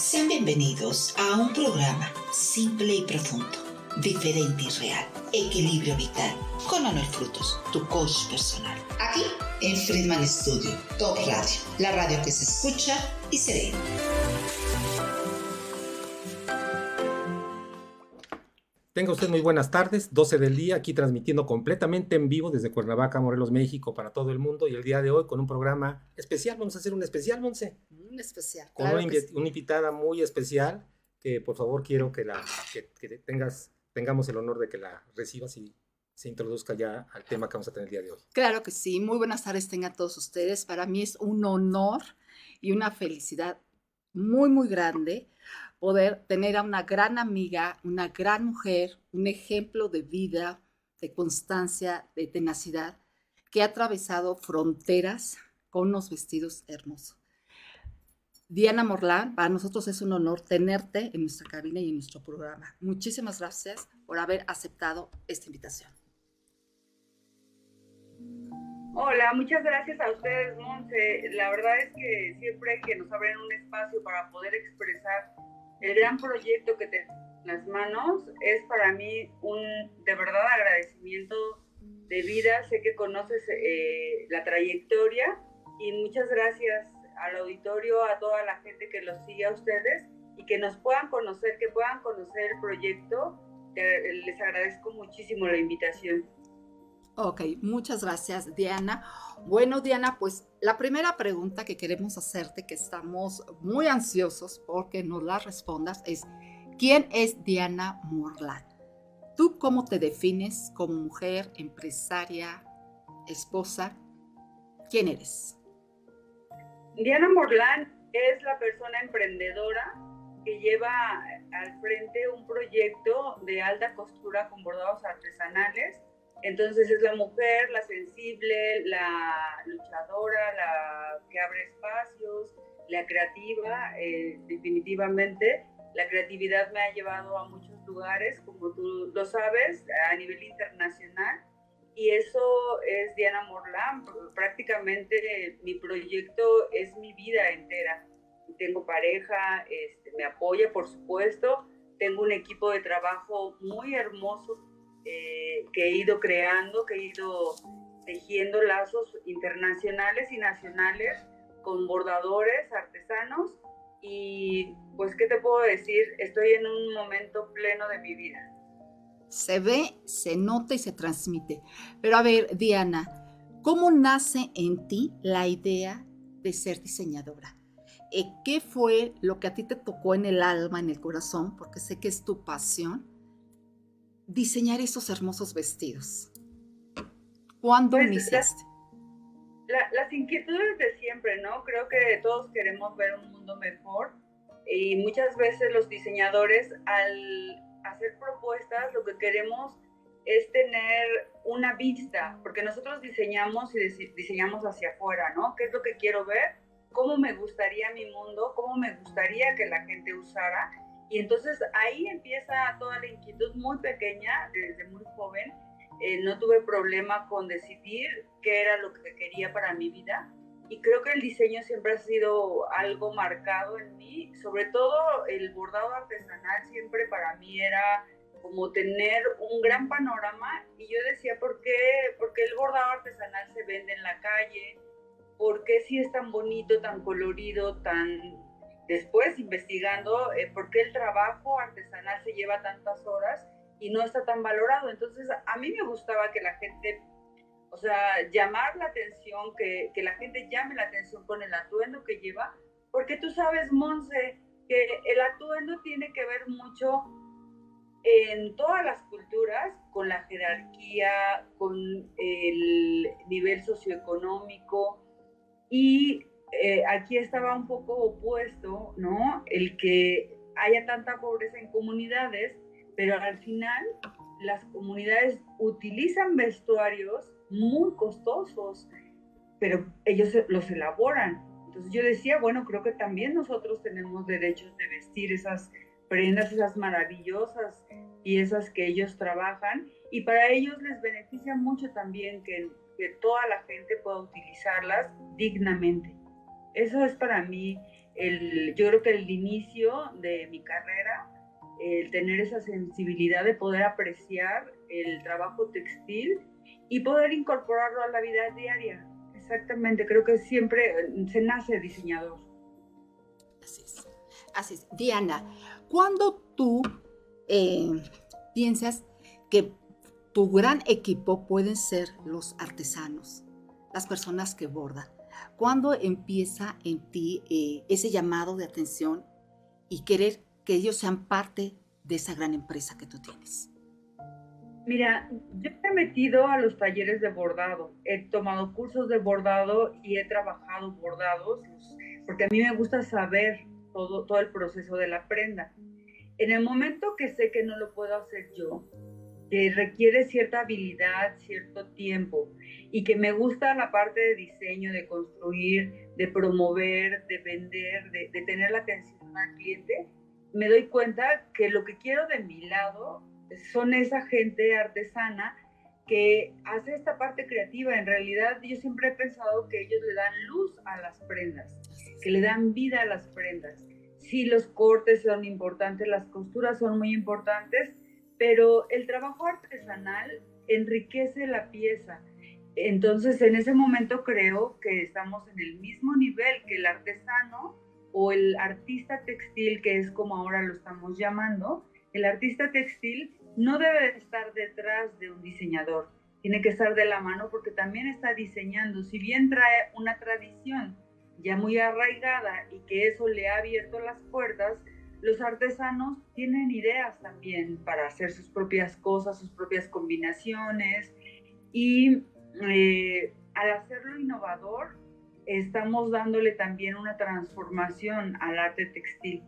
Sean bienvenidos a un programa simple y profundo, diferente y real, equilibrio vital, con Manuel Frutos, tu coach personal. Aquí en Friedman Studio, Top Radio, la radio que se escucha y se ve. Tenga usted muy buenas tardes, 12 del día, aquí transmitiendo completamente en vivo desde Cuernavaca, Morelos, México, para todo el mundo. Y el día de hoy con un programa especial, vamos a hacer un especial, Monse. Especial. Con una, una, invitada muy especial que por favor quiero que, la, que, tengas, tengamos el honor de que la recibas y se introduzca ya al tema que vamos a tener el día de hoy. Claro que sí, muy buenas tardes tengan todos ustedes. Para mí es un honor y una felicidad muy, muy grande poder tener a una gran amiga, una gran mujer, un ejemplo de vida, de constancia, de tenacidad, que ha atravesado fronteras con unos vestidos hermosos. Diana Morlán, para nosotros es un honor tenerte en nuestra cabina y en nuestro programa. Muchísimas gracias por haber aceptado esta invitación. Hola, muchas gracias a ustedes, Monse. La verdad es que siempre que nos abren un espacio para poder expresar el gran proyecto que te en las manos es para mí un de verdad agradecimiento de vida. Sé que conoces eh, la trayectoria y muchas gracias al auditorio, a toda la gente que los sigue a ustedes y que nos puedan conocer, que puedan conocer el proyecto. les agradezco muchísimo la invitación. Ok, muchas gracias Diana. Bueno Diana, pues la primera pregunta que queremos hacerte, que estamos muy ansiosos porque nos la respondas, es ¿quién es Diana Morland? ¿Tú cómo te defines como mujer, empresaria, esposa? ¿Quién eres? Diana Morland es la persona emprendedora que lleva al frente un proyecto de alta costura con bordados artesanales entonces es la mujer, la sensible, la luchadora, la que abre espacios, la creativa, eh, definitivamente. La creatividad me ha llevado a muchos lugares, como tú lo sabes, a nivel internacional. Y eso es Diana Morlán. Prácticamente mi proyecto es mi vida entera. Tengo pareja, este, me apoya, por supuesto. Tengo un equipo de trabajo muy hermoso eh, que he ido creando, que he ido tejiendo lazos internacionales y nacionales con bordadores, artesanos y pues, ¿qué te puedo decir? Estoy en un momento pleno de mi vida. Se ve, se nota y se transmite. Pero a ver, Diana, ¿cómo nace en ti la idea de ser diseñadora? Eh, ¿Qué fue lo que a ti te tocó en el alma, en el corazón? Porque sé que es tu pasión diseñar esos hermosos vestidos? ¿Cuándo pues, iniciaste? las inquietudes de siempre, ¿no? Creo que todos queremos ver un mundo mejor y muchas veces los diseñadores al hacer propuestas lo que queremos es tener una vista, porque nosotros diseñamos y diseñamos hacia afuera, ¿no? ¿Qué es lo que quiero ver? ¿Cómo me gustaría mi mundo? ¿Cómo me gustaría que la gente usara? Y entonces ahí empieza toda la inquietud muy pequeña, desde muy joven. Eh, no tuve problema con decidir qué era lo que quería para mi vida. Y creo que el diseño siempre ha sido algo marcado en mí. Sobre todo el bordado artesanal siempre para mí era como tener un gran panorama. Y yo decía, ¿por qué, ¿por el bordado artesanal se vende en la calle? ¿Por qué si es tan bonito, tan colorido, tan después investigando eh, por qué el trabajo artesanal se lleva tantas horas y no está tan valorado. Entonces, a mí me gustaba que la gente, o sea, llamar la atención, que, que la gente llame la atención con el atuendo que lleva, porque tú sabes, Monse, que el atuendo tiene que ver mucho en todas las culturas con la jerarquía, con el nivel socioeconómico y eh, aquí estaba un poco opuesto, ¿no? El que haya tanta pobreza en comunidades, pero al final las comunidades utilizan vestuarios muy costosos, pero ellos los elaboran. Entonces yo decía, bueno, creo que también nosotros tenemos derechos de vestir esas prendas, esas maravillosas y esas que ellos trabajan, y para ellos les beneficia mucho también que, que toda la gente pueda utilizarlas dignamente. Eso es para mí, el, yo creo que el inicio de mi carrera, el tener esa sensibilidad de poder apreciar el trabajo textil y poder incorporarlo a la vida diaria. Exactamente, creo que siempre eh, se nace diseñador. Así es. Así es. Diana, cuando tú eh, piensas que tu gran equipo pueden ser los artesanos, las personas que bordan, ¿cuándo empieza en ti eh, ese llamado de atención y querer que ellos sean parte de esa gran empresa que tú tienes? Mira, yo me he metido a los talleres de bordado, he tomado cursos de bordado y he trabajado bordados, porque a mí me gusta saber todo, todo el proceso de la prenda. En el momento que sé que no lo puedo hacer yo, que requiere cierta habilidad, cierto tiempo, y que me gusta la parte de diseño, de construir, de promover, de vender, de, de tener la atención al cliente, me doy cuenta que lo que quiero de mi lado son esa gente artesana que hace esta parte creativa. En realidad yo siempre he pensado que ellos le dan luz a las prendas, que le dan vida a las prendas. Sí, los cortes son importantes, las costuras son muy importantes, pero el trabajo artesanal enriquece la pieza. Entonces, en ese momento creo que estamos en el mismo nivel que el artesano o el artista textil, que es como ahora lo estamos llamando. El artista textil no debe estar detrás de un diseñador, tiene que estar de la mano porque también está diseñando. Si bien trae una tradición ya muy arraigada y que eso le ha abierto las puertas, los artesanos tienen ideas también para hacer sus propias cosas, sus propias combinaciones y eh, al hacerlo innovador estamos dándole también una transformación al arte textil.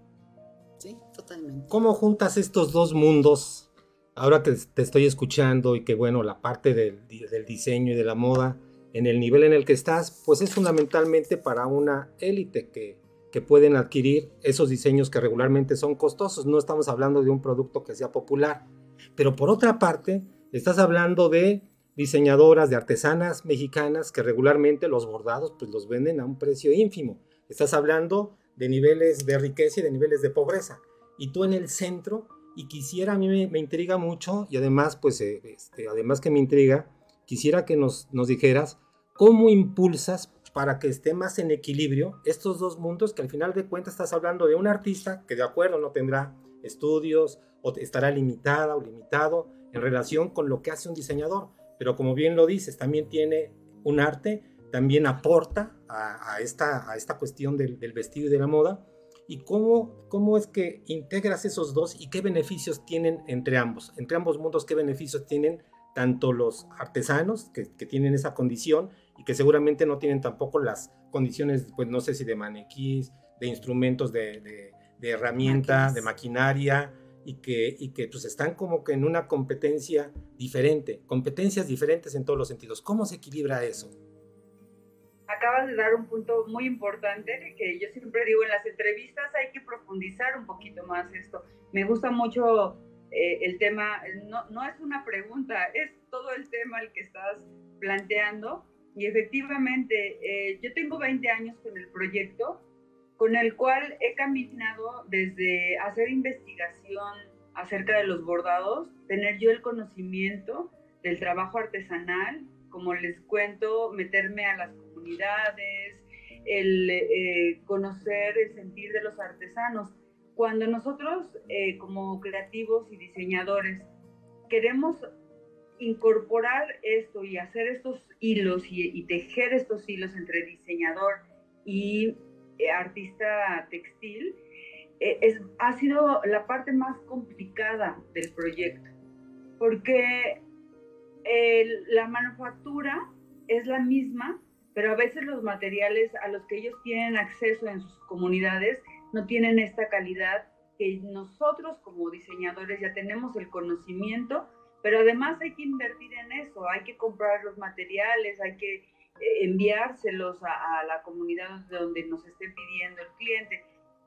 Sí, totalmente. ¿Cómo juntas estos dos mundos ahora que te estoy escuchando y que bueno, la parte del, diseño y de la moda, en el nivel en el que estás, pues es fundamentalmente para una élite que, que pueden adquirir esos diseños que regularmente son costosos. No estamos hablando de un producto que sea popular. Pero por otra parte, estás hablando de diseñadoras, de artesanas mexicanas que regularmente los bordados pues los venden a un precio ínfimo. Estás hablando de niveles de riqueza y de niveles de pobreza. Y tú en el centro y quisiera, a mí me, intriga mucho y además, pues, eh, este, además que me intriga, quisiera que nos, nos dijeras cómo impulsas para que esté más en equilibrio estos dos mundos que al final de cuentas estás hablando de un artista que de acuerdo no tendrá estudios o estará limitada o limitado en relación con lo que hace un diseñador, pero como bien lo dices, también tiene un arte, también aporta a, esta, a esta cuestión del, del vestido y de la moda y cómo, cómo es que integras esos dos y qué beneficios tienen entre ambos, entre ambos mundos, qué beneficios tienen tanto los artesanos que, que tienen esa condición y que seguramente no tienen tampoco las condiciones, pues no sé si de maniquís, de instrumentos de, de, de herramienta, de maquinaria, y que, y que pues están como que en una competencia diferente, competencias diferentes en todos los sentidos. ¿Cómo se equilibra eso? Acabas de dar un punto muy importante que yo siempre digo en las entrevistas hay que profundizar un poquito más esto. Me gusta mucho eh, el tema, no, no, es una pregunta, es todo el tema el que estás planteando. Y efectivamente, eh, yo tengo 20 años con el proyecto, con el cual he caminado desde hacer investigación acerca de los bordados, tener yo el conocimiento del trabajo artesanal, como les cuento, meterme a las el eh, conocer el sentir de los artesanos. Cuando nosotros eh, como creativos y diseñadores queremos incorporar esto y hacer estos hilos y, tejer estos hilos entre diseñador y eh, artista textil, es, ha sido la parte más complicada del proyecto, porque la manufactura es la misma, pero a veces los materiales a los que ellos tienen acceso en sus comunidades no tienen esta calidad que nosotros como diseñadores ya tenemos el conocimiento, pero además hay que invertir en eso, hay que comprar los materiales, hay que eh, enviárselos a, la comunidad donde nos esté pidiendo el cliente.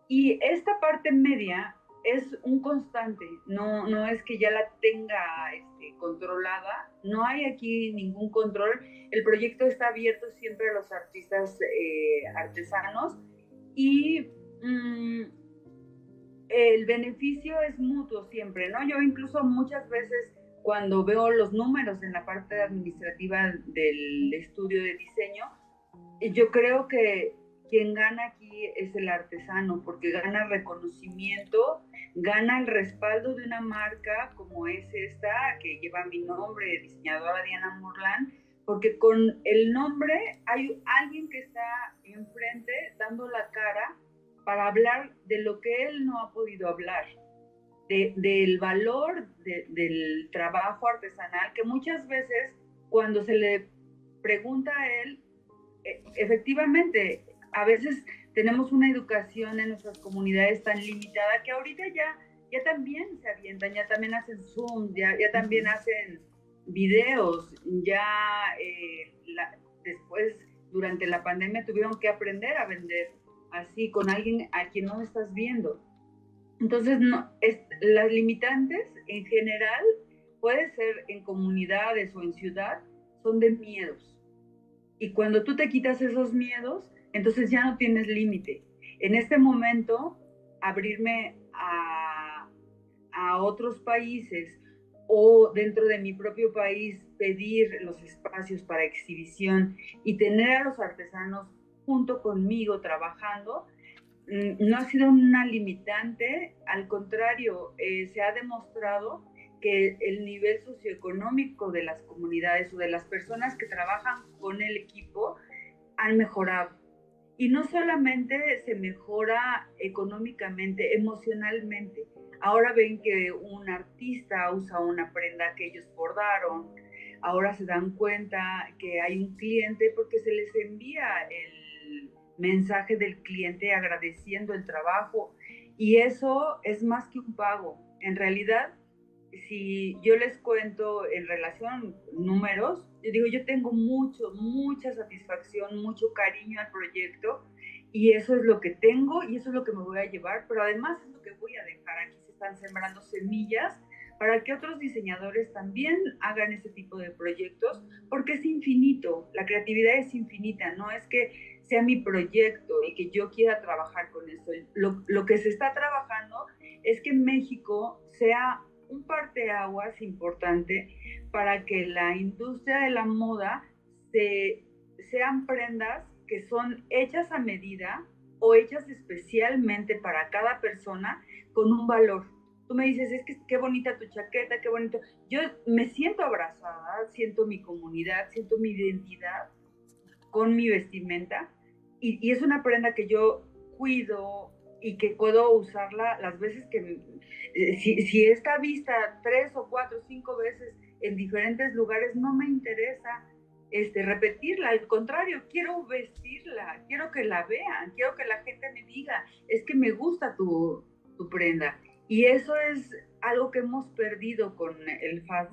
Y esta parte media es un constante, no, no es que ya la tenga este, controlada, no hay aquí ningún control, el proyecto está abierto siempre a los artistas eh, artesanos. Y mm, el beneficio es mutuo siempre, ¿no? Yo incluso muchas veces cuando veo los números en la parte administrativa del estudio de diseño, yo creo que quien gana aquí es el artesano, porque gana reconocimiento, gana el respaldo de una marca como es esta, que lleva mi nombre, diseñadora Diana Morlan, porque con el nombre hay alguien que está enfrente dando la cara para hablar de lo que él no ha podido hablar, del valor del trabajo artesanal, que muchas veces cuando se le pregunta a él, e, efectivamente, a veces tenemos una educación en nuestras comunidades tan limitada que ahorita ya, ya también se avientan, ya también hacen Zoom, ya, ya también hacen videos, ya eh, después durante la pandemia tuvieron que aprender a vender así con alguien a quien no estás viendo. Entonces, no, es, las limitantes en general, puede ser en comunidades o en ciudad, son de miedos. Y cuando tú te quitas esos miedos, entonces ya no tienes límite. En este momento, abrirme a, otros países o dentro de mi propio país pedir los espacios para exhibición y tener a los artesanos junto conmigo trabajando, mm, no ha sido una limitante, al contrario, eh, se ha demostrado que el nivel socioeconómico de las comunidades o de las personas que trabajan con el equipo han mejorado. Y no solamente se mejora económicamente, emocionalmente. Ahora ven que un artista usa una prenda que ellos bordaron. Ahora se dan cuenta que hay un cliente porque se les envía el mensaje del cliente agradeciendo el trabajo. Y eso es más que un pago. En realidad, si yo les cuento en relación números, yo digo, yo tengo mucho, mucha satisfacción, mucho cariño al proyecto y eso es lo que tengo y eso es lo que me voy a llevar, pero además es lo que voy a dejar. Aquí se están sembrando semillas para que otros diseñadores también hagan ese tipo de proyectos, porque es infinito, la creatividad es infinita, no es que sea mi proyecto y que yo quiera trabajar con eso. Lo, lo que se está trabajando es que México sea un parteaguas importante para que la industria de la moda se, sean prendas que son hechas a medida o hechas especialmente para cada persona con un valor. Tú me dices, es que qué bonita tu chaqueta, qué bonito. Yo me siento abrazada, siento mi comunidad, siento mi identidad con mi vestimenta y, y es una prenda que yo cuido, y que puedo usarla las veces que, eh, si, si está vista tres o cuatro o cinco veces en diferentes lugares, no me interesa este, repetirla, al contrario, quiero vestirla, quiero que la vean, quiero que la gente me diga, es que me gusta tu, tu prenda. Y eso es algo que hemos perdido con el fast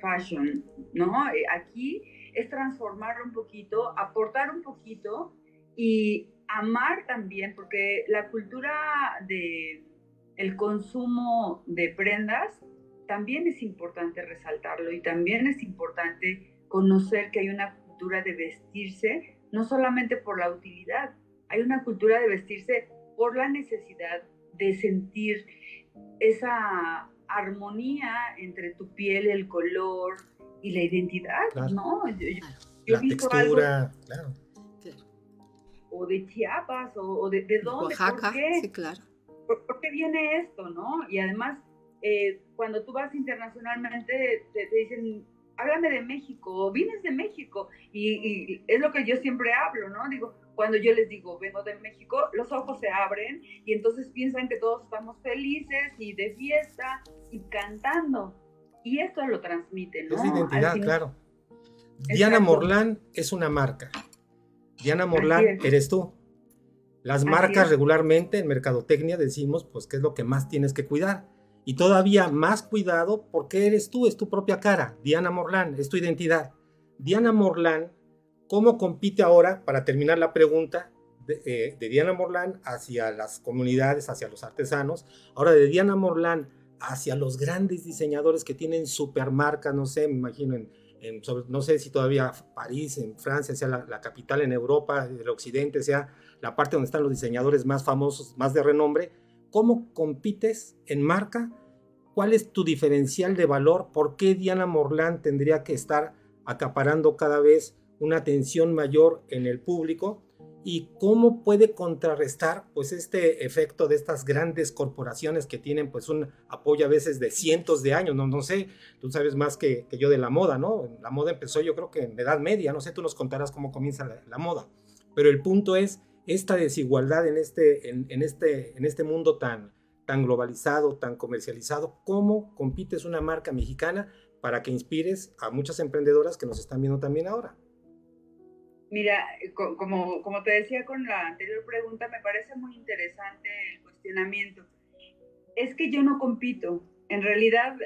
fashion, ¿no? Eh, aquí es transformar un poquito, aportar un poquito y amar también, porque la cultura de el consumo de prendas también es importante resaltarlo y también es importante conocer que hay una cultura de vestirse no solamente por la utilidad, hay una cultura de vestirse por la necesidad de sentir esa armonía entre tu piel, el color y la identidad, ¿no? la textura, claro o de Chiapas o, de, de, dónde. Oaxaca, ¿Por qué? sí, claro. ¿Por, qué viene esto, no? Y además, eh, cuando tú vas internacionalmente, te, dicen, háblame de México, vienes de México. Y, es lo que yo siempre hablo, ¿no? Digo, cuando yo les digo, vengo de México, los ojos se abren y entonces piensan que todos estamos felices y de fiesta y cantando. Y esto lo transmite, ¿no? Es identidad, claro. Diana Morlán es una marca. Diana Morlán, eres tú. Las marcas regularmente en mercadotecnia decimos, pues, qué es lo que más tienes que cuidar. Y todavía más cuidado porque eres tú, es tu propia cara. Diana Morlán, es tu identidad. Diana Morlán, ¿cómo compite ahora, para terminar la pregunta, de, de, Diana Morlán hacia las comunidades, hacia los artesanos, ahora de Diana Morlán hacia los grandes diseñadores que tienen supermarcas, no sé, me imagino en, no sé si todavía París, en Francia, sea la, capital en Europa, del occidente, sea la parte donde están los diseñadores más famosos, más de renombre, ¿cómo compites en marca? ¿Cuál es tu diferencial de valor? ¿Por qué Diana Morlán tendría que estar acaparando cada vez una atención mayor en el público? Y cómo puede contrarrestar pues este efecto de estas grandes corporaciones que tienen pues un apoyo a veces de cientos de años, no, no sé, tú sabes más que, yo de la moda, ¿no? La moda empezó yo creo que en edad media, no sé, tú nos contarás cómo comienza la, moda, pero el punto es esta desigualdad en este, en, este, en este mundo tan, tan globalizado, tan comercializado, cómo compites una marca mexicana para que inspires a muchas emprendedoras que nos están viendo también ahora. Mira, eh, como, como te decía con la anterior pregunta, me parece muy interesante el cuestionamiento. Es que yo no compito. En realidad,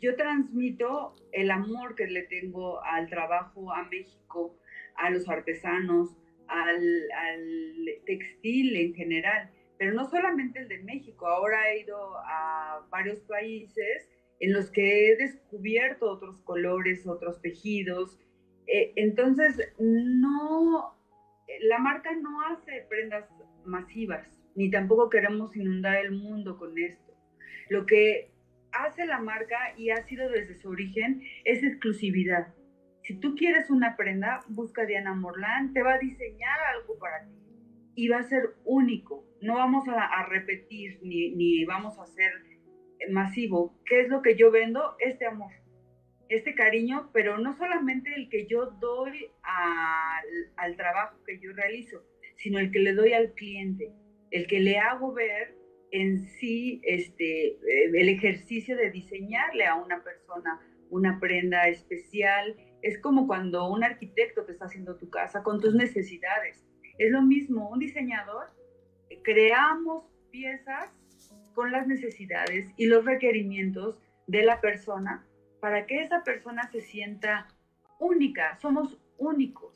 yo transmito el amor que le tengo al trabajo, a México, a los artesanos, al, al, textil en general, pero no solamente el de México. Ahora he ido a varios países en los que he descubierto otros colores, otros tejidos, eh, entonces, no, la marca no hace prendas masivas, ni tampoco queremos inundar el mundo con esto. Lo que hace la marca y ha sido desde su origen es exclusividad. Si tú quieres una prenda, busca a Diana Morlán, te va a diseñar algo para ti y va a ser único. No vamos a, repetir ni, ni vamos a hacer masivo. ¿Qué es lo que yo vendo? Este amor este cariño, pero no solamente el que yo doy al, trabajo que yo realizo, sino el que le doy al cliente, el que le hago ver en sí este, eh, el ejercicio de diseñarle a una persona una prenda especial. Es como cuando un arquitecto te está haciendo tu casa con tus necesidades. Es lo mismo, un diseñador, creamos piezas con las necesidades y los requerimientos de la persona para que esa persona se sienta única, somos únicos.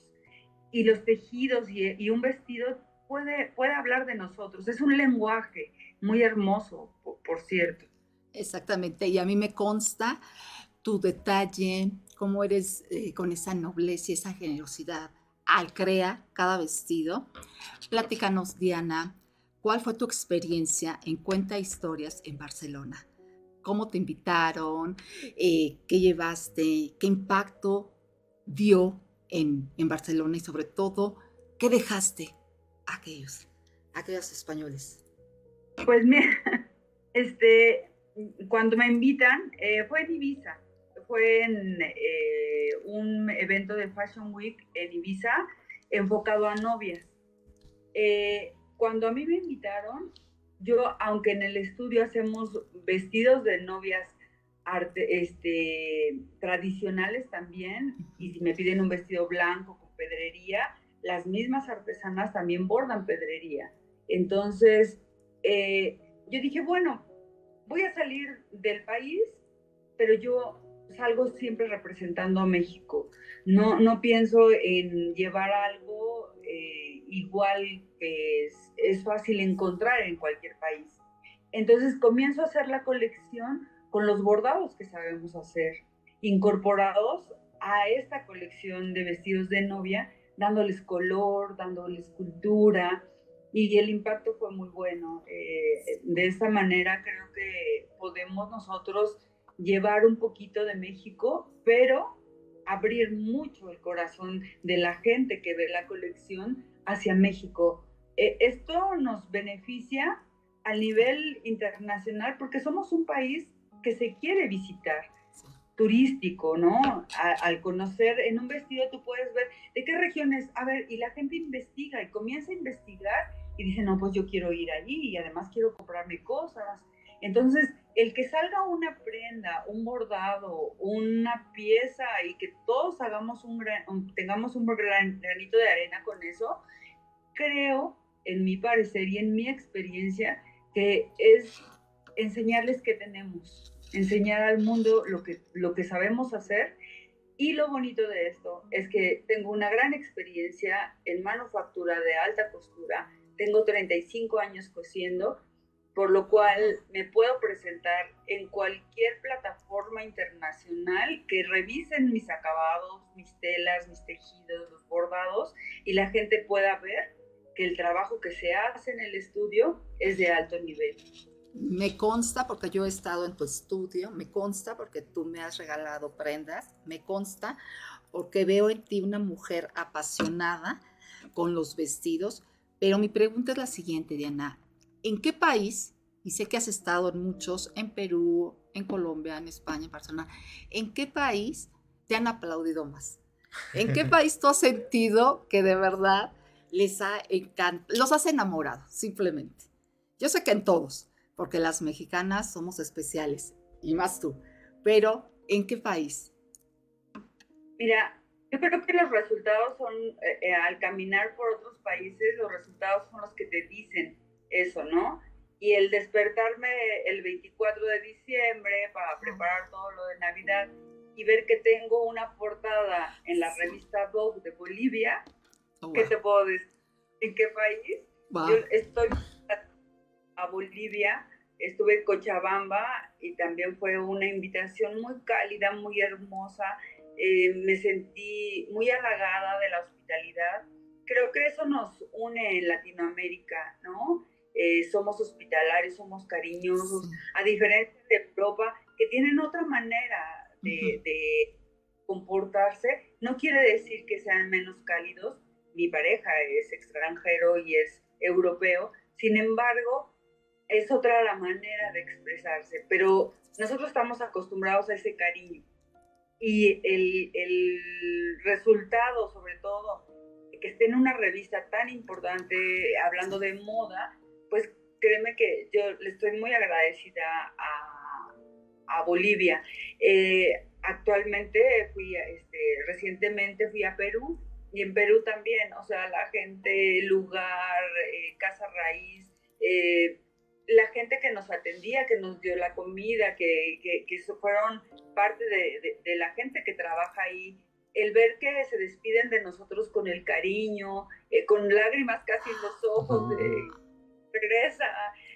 Y los tejidos y, un vestido puede, puede hablar de nosotros, es un lenguaje muy hermoso, por, cierto. Exactamente, y a mí me consta tu detalle, cómo eres eh, con esa nobleza y esa generosidad al crear cada vestido. Platícanos, Diana, ¿cuál fue tu experiencia en Cuenta Historias en Barcelona? Cómo te invitaron, eh, qué llevaste, qué impacto dio en, Barcelona y sobre todo, qué dejaste a aquellos, aquellos españoles. Pues mira, este, cuando me invitan, eh, fue en Ibiza, fue en eh, un evento de Fashion Week en Ibiza enfocado a novias. cuando a mí me invitaron, yo, aunque en el estudio hacemos vestidos de novias arte, este, tradicionales también, y si me piden un vestido blanco con pedrería, las mismas artesanas también bordan pedrería. Entonces, eh, yo dije, bueno, voy a salir del país, pero yo salgo siempre representando a México. No, no pienso en llevar algo eh, igual que es es fácil encontrar en cualquier país. Entonces comienzo a hacer la colección con los bordados que sabemos hacer, incorporados a esta colección de vestidos de novia, dándoles color, dándoles cultura, y el impacto fue muy bueno. Eh, de esta manera creo que podemos nosotros llevar un poquito de México, pero abrir mucho el corazón de la gente que ve la colección hacia México, eh, esto nos beneficia a nivel internacional porque somos un país que se quiere visitar turístico, ¿no? al conocer en un vestido tú puedes ver de qué regiones, a ver, y la gente investiga y comienza a investigar y dice, no, pues yo quiero ir allí y además quiero comprarme cosas. Entonces, el que salga una prenda, un bordado, una pieza y que todos hagamos un tengamos un granito de arena con eso, creo en mi parecer y en mi experiencia, que es enseñarles qué tenemos, enseñar al mundo lo que, lo que sabemos hacer Y lo bonito de esto es que tengo una gran experiencia en manufactura de alta costura. Tengo 35 años cosiendo, por lo cual me puedo presentar en cualquier plataforma internacional que revisen mis acabados, mis telas, mis tejidos, los bordados y la gente pueda ver que el trabajo que se hace en el estudio es de alto nivel. Me consta porque yo he estado en tu estudio, me consta porque tú me has regalado prendas, me consta porque veo en ti una mujer apasionada con los vestidos, pero mi pregunta es la siguiente, Diana, ¿en qué país, y sé que has estado en muchos, en Perú, en Colombia, en España, en Barcelona, ¿en qué país te han aplaudido más? ¿En qué país tú has sentido que de verdad les ha encantado, los has enamorado, simplemente? Yo sé que en todos, porque las mexicanas somos especiales, y más tú. Pero, ¿en qué país? Mira, yo creo que los resultados son, eh, eh, al caminar por otros países, los resultados son los que te dicen eso, ¿no? Y el despertarme el 24 de diciembre para preparar todo lo de Navidad y ver que tengo una portada en la revista Vogue de Bolivia, oh, ¿qué te puedo decir? ¿En qué país? Yo estoy a Bolivia estuve en Cochabamba y también fue una invitación muy cálida, muy hermosa. Eh, me sentí muy halagada de la hospitalidad. Creo que eso nos une en Latinoamérica, ¿no? Eh, somos hospitalarios, somos cariñosos, a diferencia de Europa, que tienen otra manera de, de comportarse. No quiere decir que sean menos cálidos. Mi pareja es extranjero y es europeo. Sin embargo, es otra la manera de expresarse, pero nosotros estamos acostumbrados a ese cariño. Y el, el resultado, sobre todo, que esté en una revista tan importante hablando de moda, pues créeme que yo le estoy muy agradecida a, a Bolivia. Eh, actualmente fui, este, recientemente fui a Perú y en Perú también, o sea, la gente, lugar, eh, casa raíz, eh, la gente que nos atendía, que nos dio la comida, que, que, que fueron parte de, de, la gente que trabaja ahí, el ver que se despiden de nosotros con el cariño, eh, con lágrimas casi en los ojos, regresa,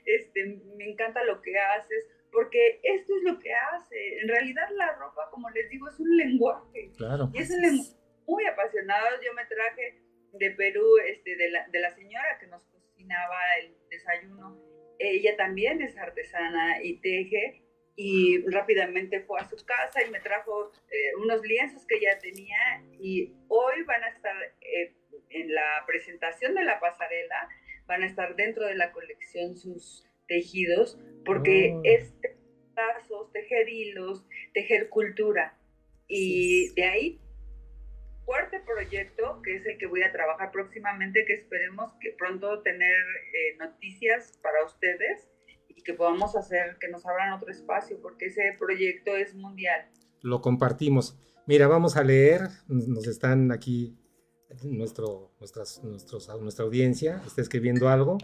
este, me encanta lo que haces, porque esto es lo que hace. En realidad la ropa, como les digo, es un lenguaje. Claro. Y es un lenguaje muy apasionado. Yo me traje de Perú, este, de, la, de la señora que nos cocinaba el desayuno ella también es artesana y teje y rápidamente fue a su casa y me trajo eh, unos lienzos que ella tenía y hoy van a estar eh, en la presentación de la pasarela, van a estar dentro de la colección sus tejidos porque oh. es tejer hilos, tejer cultura y de ahí fuerte proyecto, que es el que voy a trabajar próximamente, que esperemos que pronto tener eh, noticias para ustedes y que podamos hacer que nos abran otro espacio, porque ese proyecto es mundial. Lo compartimos. Mira, vamos a leer, nos están aquí, nuestro, nuestras, nuestros, nuestra audiencia está escribiendo algo.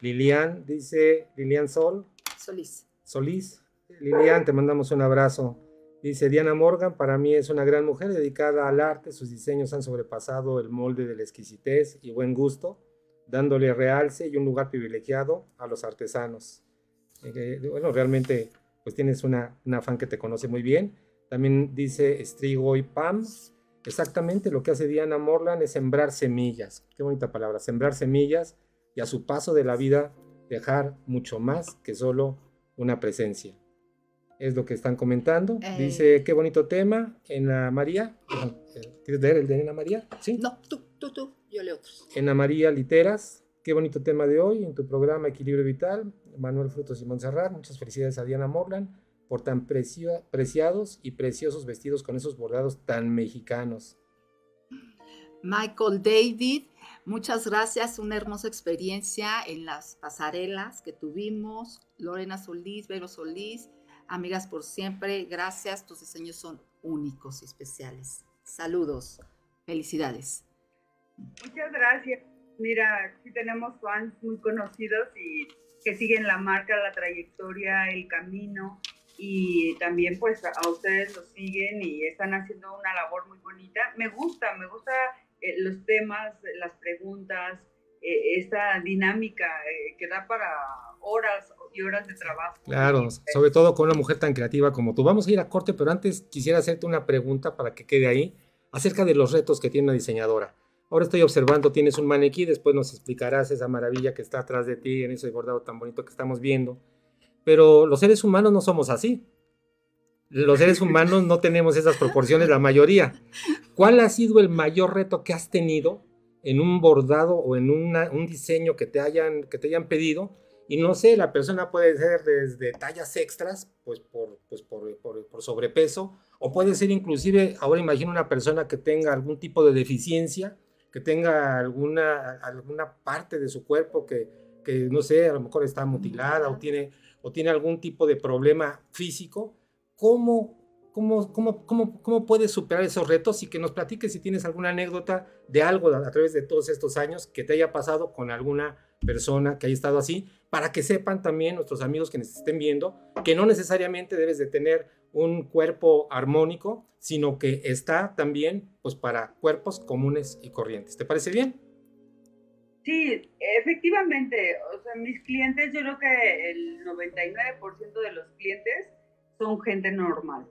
Lilian dice, Lilian Sol. Solís. Solís. Lilian, te mandamos un abrazo. Dice Diana Morgan, para mí es una gran mujer dedicada al arte, sus diseños han sobrepasado el molde de la exquisitez y buen gusto, dándole realce y un lugar privilegiado a los artesanos. Eh, bueno, realmente pues tienes una, una fan que te conoce muy bien. También dice Strigo y Pam, exactamente lo que hace Diana Morgan es sembrar semillas. Qué bonita palabra, sembrar semillas y a su paso de la vida dejar mucho más que solo una presencia es lo que están comentando. Eh. Dice, qué bonito tema. En la María, ¿quieres leer el de Ana María? Sí. No, tú, tú, tú, yo leo otros. En María Literas, qué bonito tema de hoy en tu programa Equilibrio Vital. Manuel Frutos y Montserrat, muchas felicidades a Diana Morland por tan preciados y preciosos vestidos con esos bordados tan mexicanos. Michael David, muchas gracias, una hermosa experiencia en las pasarelas que tuvimos. Lorena Solís, Vero Solís, Amigas por siempre, gracias, tus diseños son únicos y especiales. Saludos, felicidades. Muchas gracias. Mira, sí tenemos fans muy conocidos y que siguen la marca, la trayectoria, el camino. Y también pues a ustedes lo siguen y están haciendo una labor muy bonita. Me gusta, me gusta eh, los temas, las preguntas, eh, esta dinámica eh, que da para horas y horas de trabajo. Claro, sobre todo con una mujer tan creativa como tú. Vamos a ir a corte, pero antes quisiera hacerte una pregunta para que quede ahí acerca de los retos que tiene una diseñadora. Ahora estoy observando, tienes un maniquí, después nos explicarás esa maravilla que está atrás de ti, en ese bordado tan bonito que estamos viendo. Pero los seres humanos no somos así. Los seres humanos no tenemos esas proporciones, la mayoría. ¿Cuál ha sido el mayor reto que has tenido en un bordado o en un diseño que te, hayan, que te hayan pedido? Y no sé, la persona puede ser desde tallas extras, pues por, pues por, por, sobrepeso, o puede ser inclusive, ahora imagino una persona que tenga algún tipo de deficiencia, que tenga alguna, alguna parte de su cuerpo que, que, no sé, a lo mejor está mutilada o tiene o tiene algún tipo de problema físico, ¿cómo, cómo, cómo, cómo, cómo puedes superar esos retos? Y que nos platiques si tienes alguna anécdota de algo a través de todos estos años que te haya pasado con alguna persona que haya estado así, para que sepan también nuestros amigos que nos estén viendo que no necesariamente debes de tener un cuerpo armónico, sino que está también pues para cuerpos comunes y corrientes. ¿Te parece bien? Sí, efectivamente, o sea, mis clientes, yo creo que el 99% de los clientes son gente normal.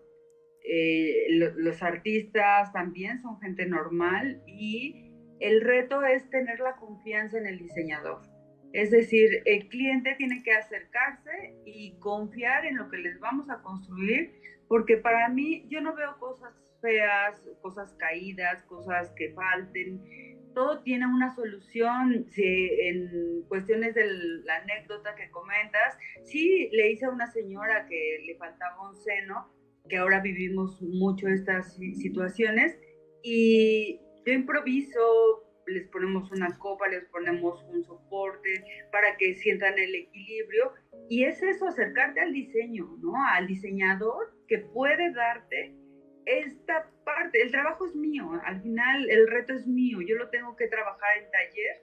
Eh, los artistas también son gente normal y el reto es tener la confianza en el diseñador. Es decir, el cliente tiene que acercarse y confiar en lo que les vamos a construir, porque para mí yo no veo cosas feas, cosas caídas, cosas que falten todo tiene una solución. en cuestiones de la anécdota que comentas, sí le hice a una señora que le faltaba un seno, que ahora vivimos mucho estas situaciones, y yo improviso, les ponemos una copa, les ponemos un soporte para que sientan el equilibrio, y es eso, acercarte al diseño, ¿no? Al diseñador que puede darte esta parte, el trabajo es mío, al final el reto es mío, yo lo tengo que trabajar en taller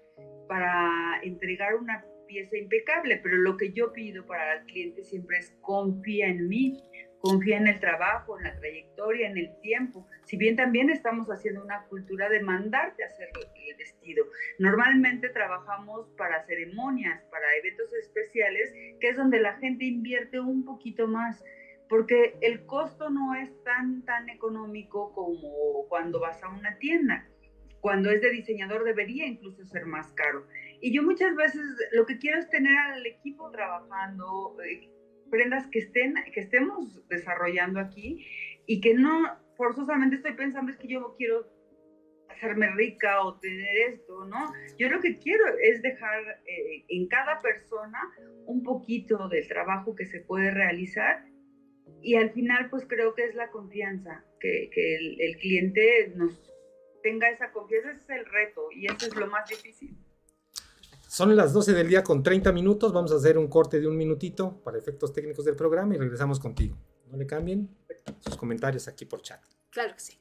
para entregar una pieza impecable, pero lo que yo pido para el cliente siempre es confía en mí, confía en el trabajo, en la trayectoria, en el tiempo. Si bien también estamos haciendo una cultura de mandarte a hacer el vestido. Normalmente trabajamos para ceremonias, para eventos especiales, que es donde la gente invierte un poquito más porque el costo no es tan, tan económico como cuando vas a una tienda. Cuando es de diseñador debería incluso ser más caro. Y yo muchas veces lo que quiero es tener al equipo trabajando, eh, prendas que, estén, que estemos desarrollando aquí y que no forzosamente estoy pensando es que yo quiero hacerme rica o tener esto, ¿no? Yo lo que quiero es dejar eh, en cada persona un poquito del trabajo que se puede realizar y al final pues creo que es la confianza, que, el, cliente nos tenga esa confianza, ese es el reto y eso es lo más difícil. Son las 12 del día con 30 minutos, vamos a hacer un corte de un minutito para efectos técnicos del programa y regresamos contigo. No le cambien sus comentarios aquí por chat. Claro que sí.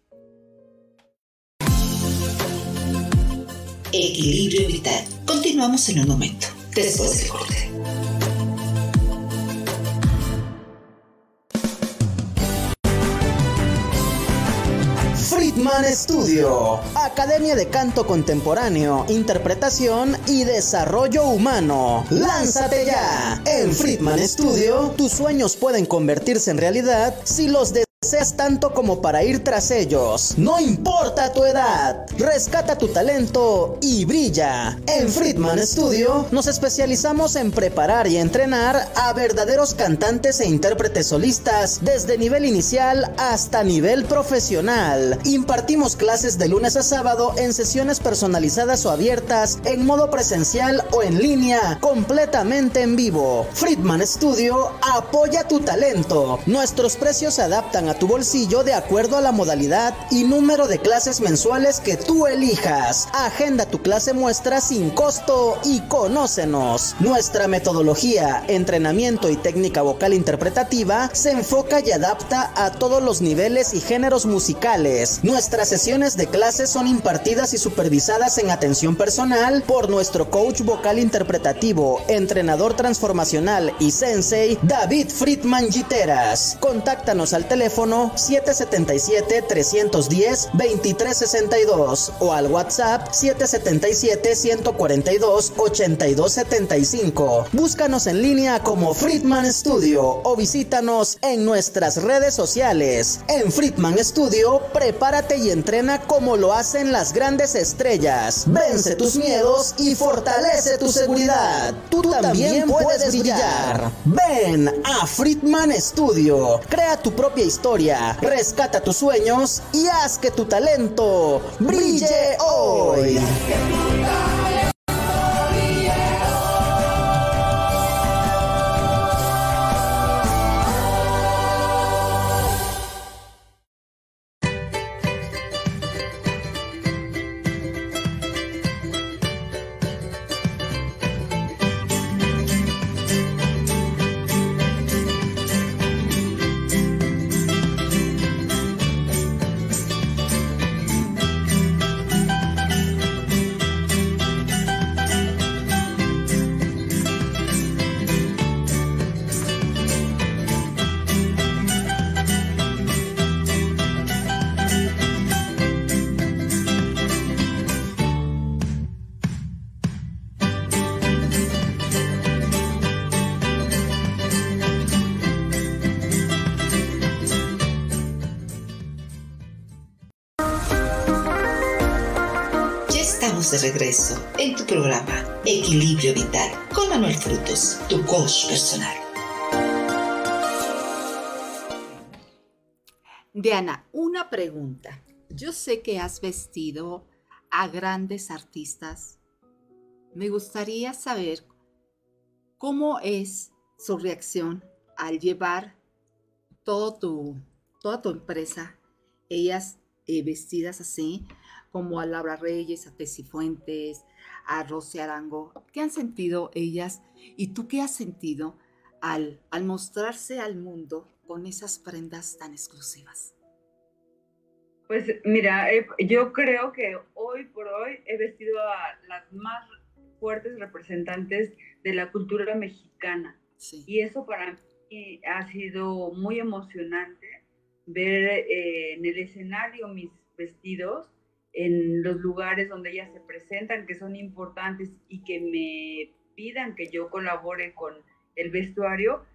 Equilibrio vital. Continuamos en un momento, después del corte. Friedman Studio, Academia de Canto Contemporáneo, Interpretación y Desarrollo Humano. ¡Lánzate ya! En Friedman Studio, tus sueños pueden convertirse en realidad si los de seas tanto como para ir tras ellos. No importa tu edad, rescata tu talento y brilla. En Friedman Studio nos especializamos en preparar y entrenar a verdaderos cantantes e intérpretes solistas desde nivel inicial hasta nivel profesional. Impartimos clases de lunes a sábado en sesiones personalizadas o abiertas en modo presencial o en línea, completamente en vivo. Friedman Studio apoya tu talento. Nuestros precios se adaptan a a tu bolsillo de acuerdo a la modalidad y número de clases mensuales que tú elijas. Agenda tu clase muestra sin costo y conócenos. Nuestra metodología, entrenamiento y técnica vocal interpretativa se enfoca y adapta a todos los niveles y géneros musicales. Nuestras sesiones de clases son impartidas y supervisadas en atención personal por nuestro coach vocal interpretativo, entrenador transformacional y sensei David Friedman Giteras. Contáctanos al teléfono 777-310-2362 o al WhatsApp 777-142-8275. Búscanos en línea como Friedman Studio o visítanos en nuestras redes sociales. En Friedman Studio, prepárate y entrena como lo hacen las grandes estrellas. Vence tus miedos y fortalece tu seguridad. Tú, también, puedes brillar. Ven a Friedman Studio. Crea tu propia historia, rescata tus sueños y haz que tu talento brille hoy. Regreso en tu programa Equilibrio Vital con Manuel Frutos, tu coach personal. Diana, una pregunta. Yo sé que has vestido a grandes artistas. Me gustaría saber cómo es su reacción al llevar todo tu, toda tu empresa, ellas eh, vestidas así, como a Laura Reyes, a Tessy Fuentes, a Rosy Arango. ¿Qué han sentido ellas y tú qué has sentido al, al mostrarse al mundo con esas prendas tan exclusivas? Pues mira, eh, yo creo que hoy por hoy he vestido a las más fuertes representantes de la cultura mexicana. Y eso para mí ha sido muy emocionante ver eh, en el escenario mis vestidos en los lugares donde ellas se presentan, que son importantes y que me pidan que yo colabore con el vestuario,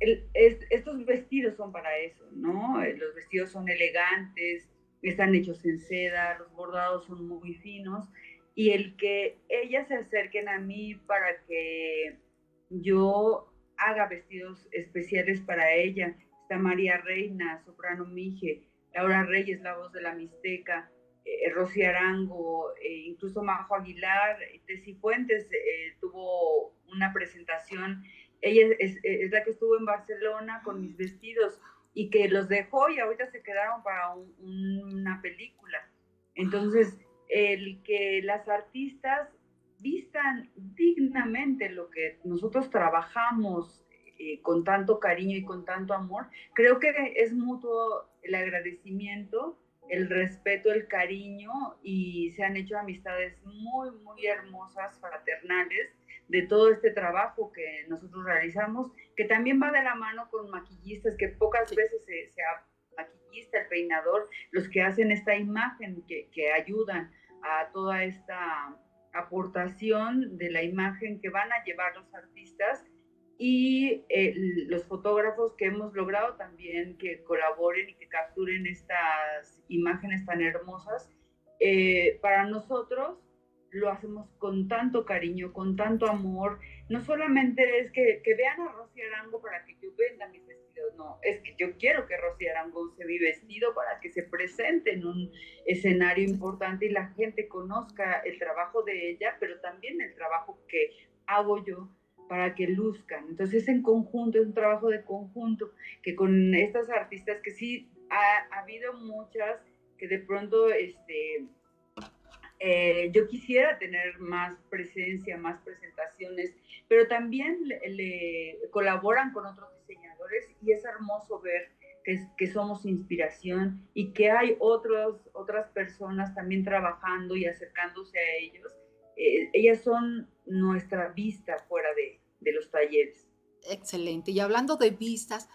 estos vestidos son para eso, ¿no? Eh, los vestidos son elegantes, están hechos en seda, los bordados son muy finos y el que ellas se acerquen a mí para que yo haga vestidos especiales para ella. Está María Reina, soprano Mije, Laura Reyes, la voz de la Mixteca, eh, Rosy Arango, eh, incluso Majo Aguilar, Tessy Fuentes eh, tuvo una presentación, ella es, la que estuvo en Barcelona con mis vestidos y que los dejó y ahorita se quedaron para una película. Entonces, el que las artistas vistan dignamente lo que nosotros trabajamos con tanto cariño y con tanto amor, creo que es mutuo el agradecimiento el respeto, el cariño y se han hecho amistades muy, muy hermosas, fraternales, de todo este trabajo que nosotros realizamos, que también va de la mano con maquillistas, que pocas veces se, se maquillista, el peinador, los que hacen esta imagen, que, que ayudan a toda esta aportación de la imagen que van a llevar los artistas y eh, los fotógrafos que hemos logrado también que colaboren y que capturen estas imágenes tan hermosas, eh, para nosotros lo hacemos con tanto cariño, con tanto amor. No solamente es que, que vean a Rosy Arango para que yo venda mis vestidos, no, es que yo quiero que Rosy Arango se vi vestido para que se presente en un escenario importante y la gente conozca el trabajo de ella, pero también el trabajo que hago yo para que luzcan. Entonces en conjunto, es un trabajo de conjunto, que con estas artistas que sí ha, habido muchas que de pronto este, eh, yo quisiera tener más presencia, más presentaciones, pero también le, colaboran con otros diseñadores y es hermoso ver que, que, somos inspiración y que hay otros, otras personas también trabajando y acercándose a ellos. Eh, ellas son nuestra vista fuera de, de los talleres. Excelente. Y hablando de vistas,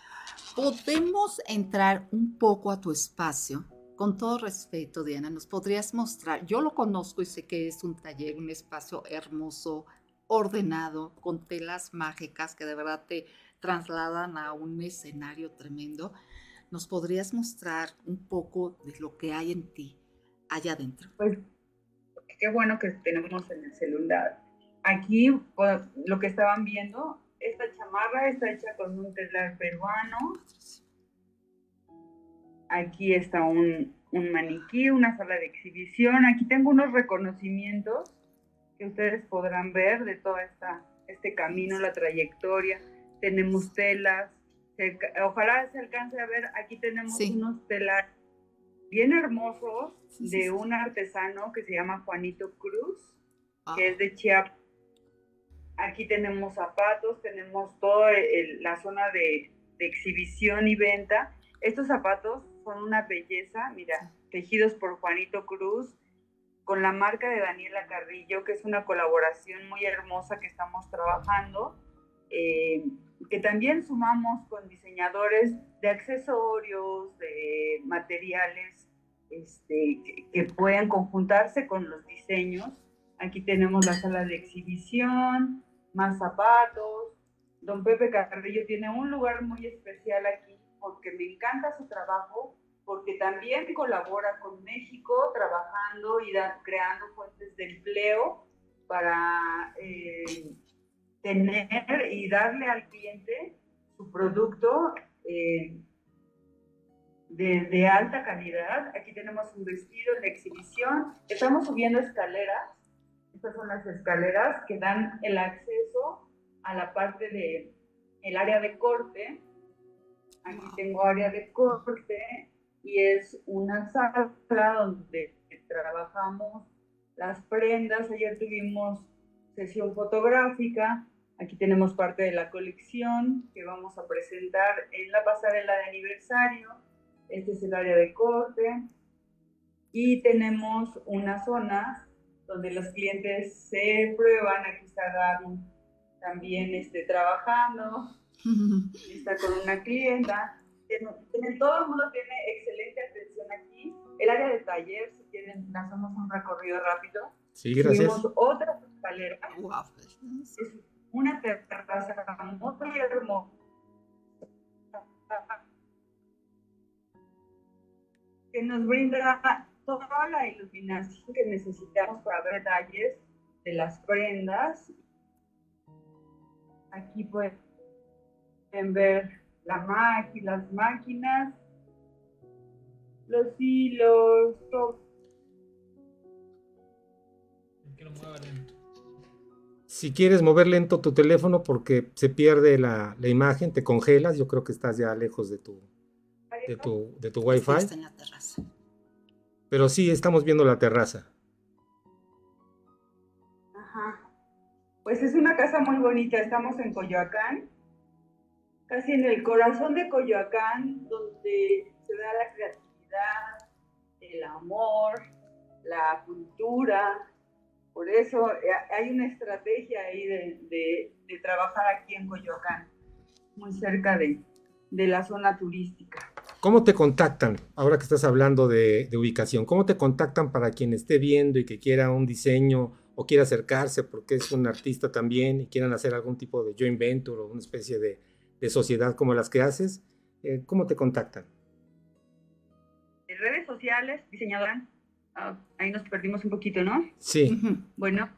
¿podemos entrar un poco a tu espacio? Con todo respeto, Diana, ¿nos podrías mostrar? Yo lo conozco y sé que es un taller, un espacio hermoso, ordenado, con telas mágicas que de verdad te trasladan a un escenario tremendo. ¿Nos podrías mostrar un poco de lo que hay en ti allá adentro? Pues qué bueno que tenemos en el celular Aquí lo que estaban viendo, esta chamarra está hecha con un telar peruano. Aquí está un, maniquí, una sala de exhibición. Aquí tengo unos reconocimientos que ustedes podrán ver de todo esta, este camino, la trayectoria. Tenemos telas. ojalá se alcance a ver, aquí tenemos unos telas bien hermosos de un artesano que se llama Juanito Cruz, que ah. es de Chiapas Aquí tenemos zapatos, tenemos toda la zona de, exhibición y venta. Estos zapatos son una belleza, mira, tejidos por Juanito Cruz, con la marca de Daniela Carrillo, que es una colaboración muy hermosa que estamos trabajando, eh, que también sumamos con diseñadores de accesorios, de materiales, este, que, que puedan conjuntarse con los diseños. Aquí tenemos la sala de exhibición, más zapatos. Don Pepe Carrillo tiene un lugar muy especial aquí porque me encanta su trabajo, porque también colabora con México trabajando y creando fuentes de empleo para eh, tener y darle al cliente su producto eh, de, de, alta calidad. Aquí tenemos un vestido en exhibición. Estamos subiendo escaleras estas son las escaleras que dan el acceso a la parte de el área de corte. Aquí tengo área de corte y es una sala donde trabajamos las prendas. Ayer tuvimos sesión fotográfica. Aquí tenemos parte de la colección que vamos a presentar en la pasarela de aniversario. Este es el área de corte. Y tenemos una zona donde los clientes se prueban. Aquí está Gaby también este, trabajando, está con una clienta. Todo el mundo tiene excelente atención aquí. El área de taller, si quieren, hacemos un recorrido rápido. Sí, gracias. Tenemos otra escalera. Es una terraza muy hermosa. Que nos brinda toda la iluminación que necesitamos para ver detalles de las prendas. Aquí pueden ver la máquina, las máquinas, los hilos, todo. Si quieres mover lento tu teléfono porque se pierde la, la, imagen, te congelas, yo creo que estás ya lejos de tu, de tu, de tu wifi. Está en la terraza. Pero sí, estamos viendo la terraza. Ajá. Pues es una casa muy bonita. Estamos en Coyoacán, casi en el corazón de Coyoacán, donde se da la creatividad, el amor, la cultura. Por eso eh, hay una estrategia ahí de, trabajar aquí en Coyoacán, muy cerca de la zona turística. ¿Cómo te contactan? Ahora que estás hablando de, ubicación, ¿cómo te contactan para quien esté viendo y que quiera un diseño o quiera acercarse porque es un artista también y quieran hacer algún tipo de joint venture o una especie de, sociedad como las que haces? Eh, ¿Cómo te contactan? En redes sociales, diseñadora, ah, ahí nos perdimos un poquito, ¿no? Sí. Bueno,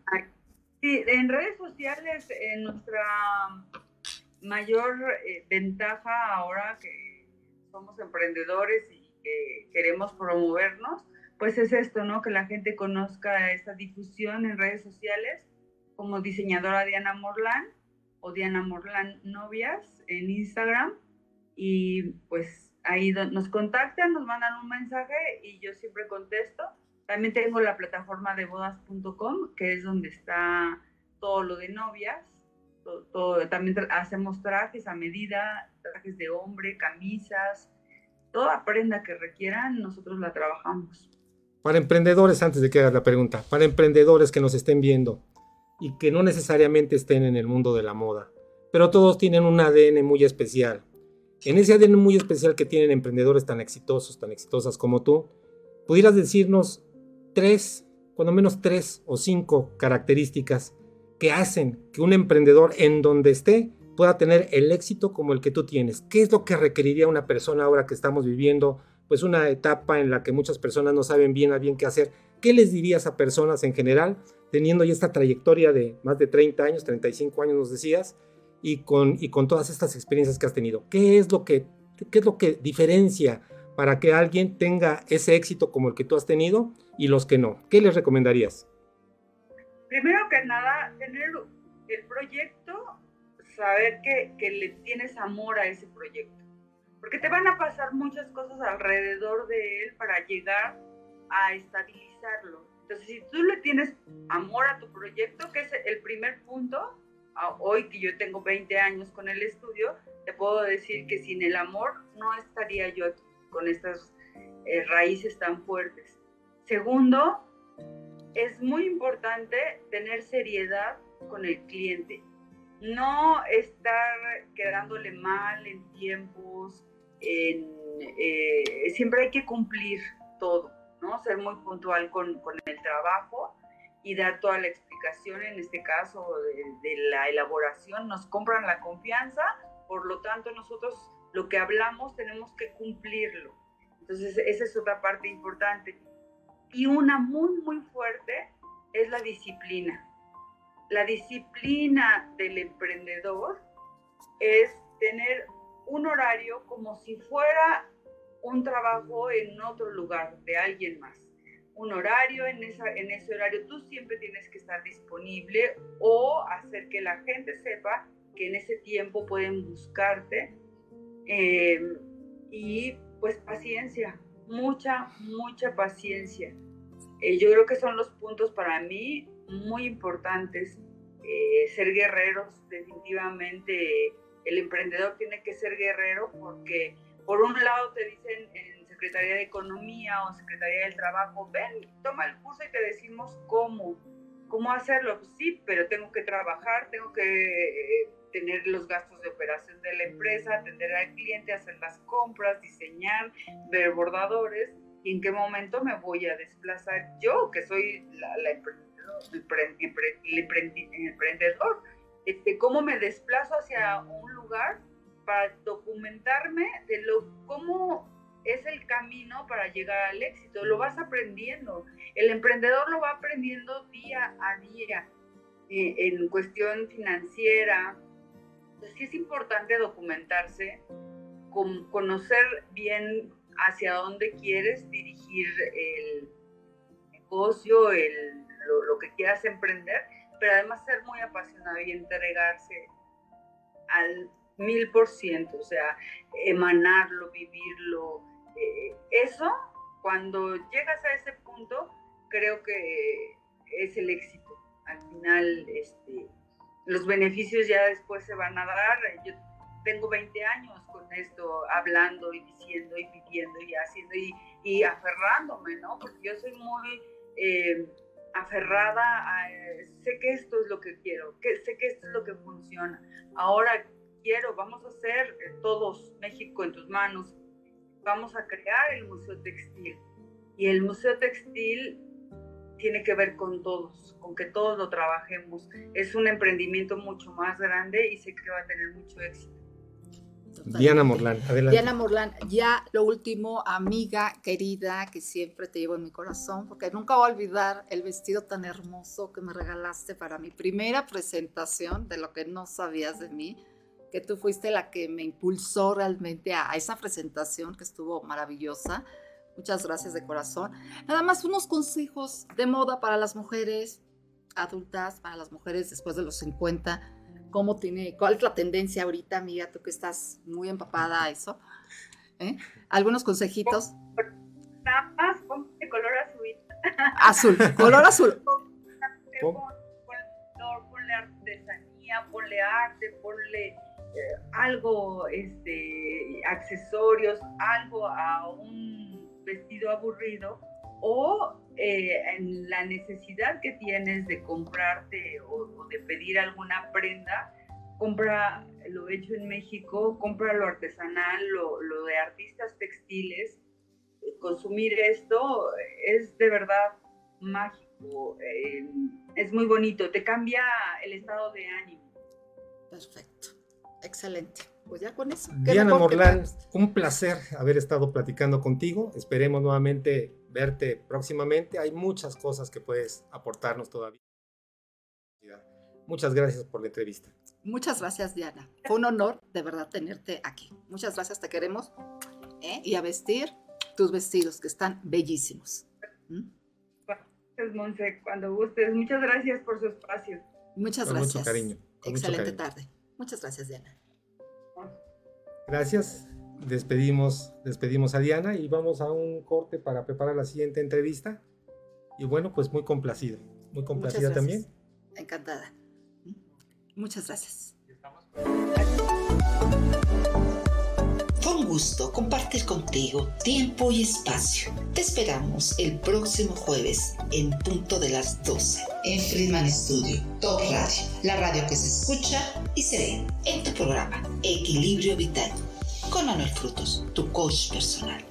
sí, en redes sociales, en nuestra mayor eh, ventaja ahora que somos emprendedores y que queremos promovernos, pues es esto, ¿no? Que la gente conozca esta difusión en redes sociales como diseñadora Diana Morlán o Diana Morlan Novias en Instagram y pues ahí nos contactan, nos mandan un mensaje y yo siempre contesto. También tengo la plataforma de bodas.com, que es donde está todo lo de novias. También hacemos trajes a medida, trajes de hombre, camisas, toda prenda que requieran, nosotros la trabajamos. Para emprendedores, antes de que hagas la pregunta, para emprendedores que nos estén viendo y que no necesariamente estén en el mundo de la moda, pero todos tienen un ADN muy especial. En ese ADN muy especial que tienen emprendedores tan exitosos, tan exitosas como tú, ¿pudieras decirnos tres, cuando menos tres o cinco características que hacen que un emprendedor en donde esté pueda tener el éxito como el que tú tienes? ¿Qué es lo que requeriría una persona ahora que estamos viviendo pues una etapa en la que muchas personas no saben bien a bien qué hacer. ¿Qué les dirías a personas en general, teniendo ya esta trayectoria de más de 30 años, 35 años nos decías, y con, y con todas estas experiencias que has tenido? ¿Qué es, lo que, ¿Qué es lo que diferencia para que alguien tenga ese éxito como el que tú has tenido y los que no? ¿Qué les recomendarías? Primero que nada, tener el proyecto, saber que, le tienes amor a ese proyecto porque te van a pasar muchas cosas alrededor de él para llegar a estabilizarlo. Entonces, si tú le tienes amor a tu proyecto, que es el primer punto, hoy que yo tengo 20 años con el estudio, te puedo decir que sin el amor no estaría yo con estas eh, raíces tan fuertes. Segundo, es muy importante tener seriedad con el cliente. No estar quedándole mal en tiempos, eh, siempre hay que cumplir todo, ¿no? Ser muy puntual con, con, el trabajo y dar toda la explicación, en este caso de, la elaboración, nos compran la confianza, por lo tanto nosotros lo que hablamos tenemos que cumplirlo. Entonces esa es otra parte importante. Y una muy, muy fuerte es la disciplina. La disciplina del emprendedor es tener un horario como si fuera un trabajo en otro lugar de alguien más. Un horario, en, esa, en ese horario tú siempre tienes que estar disponible o hacer que la gente sepa que en ese tiempo pueden buscarte. Eh, y pues paciencia, mucha, mucha paciencia. Eh, yo creo que son los puntos para mí muy importantes. Eh, ser guerreros definitivamente el emprendedor tiene que ser guerrero porque por un lado te dicen en Secretaría de Economía o Secretaría del Trabajo, ven, toma el curso y te decimos cómo, cómo hacerlo. Sí, pero tengo que trabajar, tengo que eh, tener los gastos de operación de la empresa, atender al cliente, hacer las compras, diseñar, ver bordadores. ¿Y en qué momento me voy a desplazar yo, que soy la, la el emprendedor? Este, cómo me desplazo hacia un lugar para documentarme de lo cómo es el camino para llegar al éxito. Lo vas aprendiendo. El emprendedor lo va aprendiendo día a día eh, en cuestión financiera. Entonces sí es importante documentarse, con, conocer bien hacia dónde quieres dirigir el negocio, lo que quieras emprender pero además ser muy apasionado y entregarse al mil por ciento, o sea, emanarlo, vivirlo. Eh, eso, cuando llegas a ese punto, creo que es el éxito. Al final, este, los beneficios ya después se van a dar. Yo tengo 20 años con esto, hablando y diciendo y viviendo y haciendo y, aferrándome, ¿no? Porque yo soy muy... Eh, aferrada sé que esto es lo que quiero, que sé que esto es lo que funciona. Ahora quiero, vamos a hacer eh, todos México en tus manos, vamos a crear el Museo Textil. Y el Museo Textil tiene que ver con todos, con que todos lo trabajemos. Es un emprendimiento mucho más grande y sé que va a tener mucho éxito. Diana Morlán, adelante. Diana Morlán, ya lo último, amiga querida, que siempre te llevo en mi corazón, porque nunca voy a olvidar el vestido tan hermoso que me regalaste para mi primera presentación de lo que no sabías de mí, que tú fuiste la que me impulsó realmente a, a esa presentación que estuvo maravillosa. Muchas gracias de corazón. Nada más unos consejos de moda para las mujeres adultas, para las mujeres después de los 50 cómo tiene, cuál es la tendencia ahorita, amiga, tú que estás muy empapada a eso. ¿eh? Algunos consejitos. Más, de color azul. Azul, color azul. Ponle artesanía, ponle arte, ponle eh, algo, este, accesorios, algo a un vestido aburrido o eh, en la necesidad que tienes de comprarte o, de pedir alguna prenda, compra lo hecho en México, compra lo artesanal, lo, de artistas textiles. Consumir esto es de verdad mágico, eh, es muy bonito, te cambia el estado de ánimo. Perfecto, excelente. Pues ya con eso. Diana Morlán, un placer haber estado platicando contigo. Esperemos nuevamente verte próximamente. Hay muchas cosas que puedes aportarnos todavía. Muchas gracias por la entrevista. Muchas gracias, Diana. Fue un honor de verdad tenerte aquí. Muchas gracias, te queremos. ¿eh? Y a vestir tus vestidos, que están bellísimos. ¿Mm? Gracias, Monse, cuando gustes. Muchas gracias por su espacio. Muchas con gracias. Mucho cariño. Excelente tarde. Muchas gracias, Diana. Gracias despedimos, despedimos a Diana y vamos a un corte para preparar la siguiente entrevista. Y bueno, pues muy complacido, muy complacida también. Encantada. Muchas gracias. Gusto compartir contigo tiempo y espacio. Te esperamos el próximo jueves en punto de las 12 en Friedman Studio, Top Radio, la radio que se escucha y se ve en tu programa Equilibrio Vital con Manuel Frutos, tu coach personal.